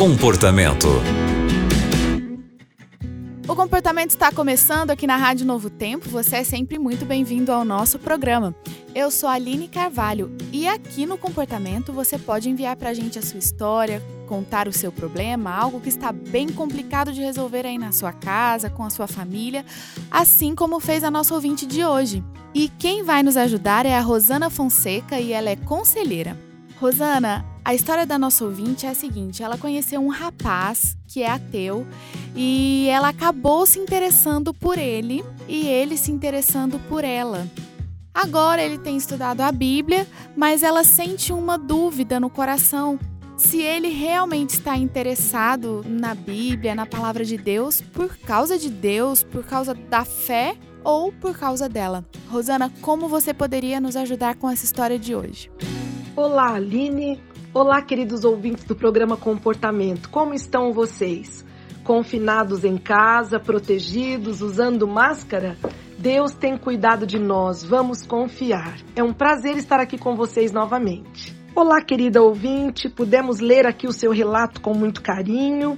Comportamento. O comportamento está começando aqui na Rádio Novo Tempo. Você é sempre muito bem-vindo ao nosso programa. Eu sou a Aline Carvalho e aqui no Comportamento você pode enviar para a gente a sua história, contar o seu problema, algo que está bem complicado de resolver aí na sua casa, com a sua família, assim como fez a nossa ouvinte de hoje. E quem vai nos ajudar é a Rosana Fonseca e ela é conselheira. Rosana, a história da nossa ouvinte é a seguinte: ela conheceu um rapaz que é ateu e ela acabou se interessando por ele e ele se interessando por ela. Agora ele tem estudado a Bíblia, mas ela sente uma dúvida no coração se ele realmente está interessado na Bíblia, na palavra de Deus, por causa de Deus, por causa da fé ou por causa dela. Rosana, como você poderia nos ajudar com essa história de hoje? Olá, Aline. Olá, queridos ouvintes do programa Comportamento. Como estão vocês? Confinados em casa, protegidos, usando máscara? Deus tem cuidado de nós, vamos confiar. É um prazer estar aqui com vocês novamente. Olá, querida ouvinte, pudemos ler aqui o seu relato com muito carinho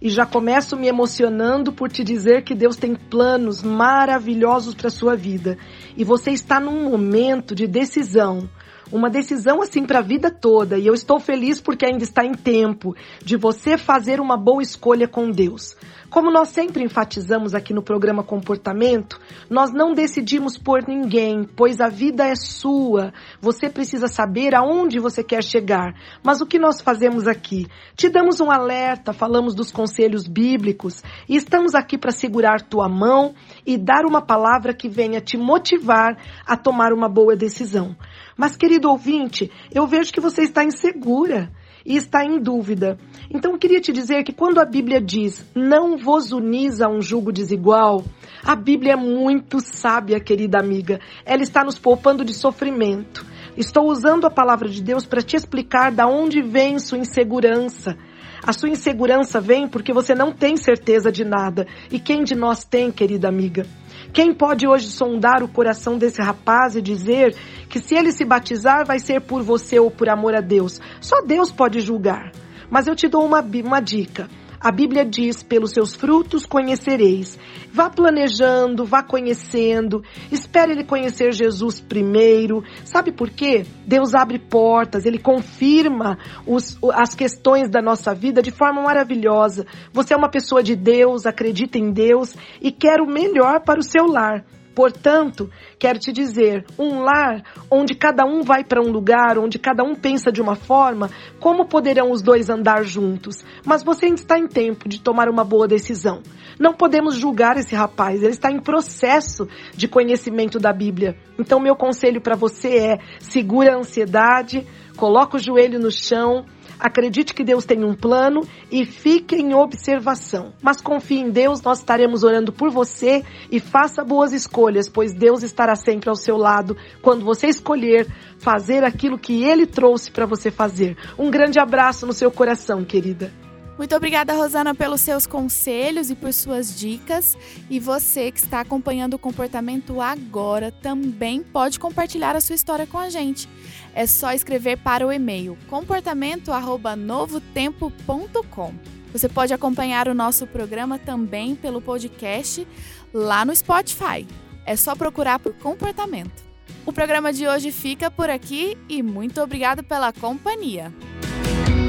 e já começo me emocionando por te dizer que Deus tem planos maravilhosos para sua vida e você está num momento de decisão uma decisão assim para a vida toda. E eu estou feliz porque ainda está em tempo de você fazer uma boa escolha com Deus. Como nós sempre enfatizamos aqui no programa Comportamento, nós não decidimos por ninguém, pois a vida é sua. Você precisa saber aonde você quer chegar. Mas o que nós fazemos aqui? Te damos um alerta, falamos dos conselhos bíblicos e estamos aqui para segurar tua mão e dar uma palavra que venha te motivar a tomar uma boa decisão. Mas, querido ouvinte, eu vejo que você está insegura e está em dúvida. Então, eu queria te dizer que quando a Bíblia diz não vos unis a um jugo desigual, a Bíblia é muito sábia, querida amiga. Ela está nos poupando de sofrimento. Estou usando a palavra de Deus para te explicar da onde vem sua insegurança. A sua insegurança vem porque você não tem certeza de nada. E quem de nós tem, querida amiga? Quem pode hoje sondar o coração desse rapaz e dizer que se ele se batizar vai ser por você ou por amor a Deus? Só Deus pode julgar. Mas eu te dou uma, uma dica. A Bíblia diz: pelos seus frutos conhecereis. Vá planejando, vá conhecendo. Espere ele conhecer Jesus primeiro. Sabe por quê? Deus abre portas, ele confirma os, as questões da nossa vida de forma maravilhosa. Você é uma pessoa de Deus, acredita em Deus e quer o melhor para o seu lar. Portanto, quero te dizer, um lar onde cada um vai para um lugar, onde cada um pensa de uma forma, como poderão os dois andar juntos? Mas você ainda está em tempo de tomar uma boa decisão. Não podemos julgar esse rapaz, ele está em processo de conhecimento da Bíblia. Então, meu conselho para você é: segura a ansiedade, coloca o joelho no chão Acredite que Deus tem um plano e fique em observação. Mas confie em Deus, nós estaremos orando por você e faça boas escolhas, pois Deus estará sempre ao seu lado quando você escolher fazer aquilo que Ele trouxe para você fazer. Um grande abraço no seu coração, querida. Muito obrigada, Rosana, pelos seus conselhos e por suas dicas. E você que está acompanhando o comportamento agora também pode compartilhar a sua história com a gente. É só escrever para o e-mail comportamento@novotempo.com. Você pode acompanhar o nosso programa também pelo podcast lá no Spotify. É só procurar por comportamento. O programa de hoje fica por aqui e muito obrigado pela companhia.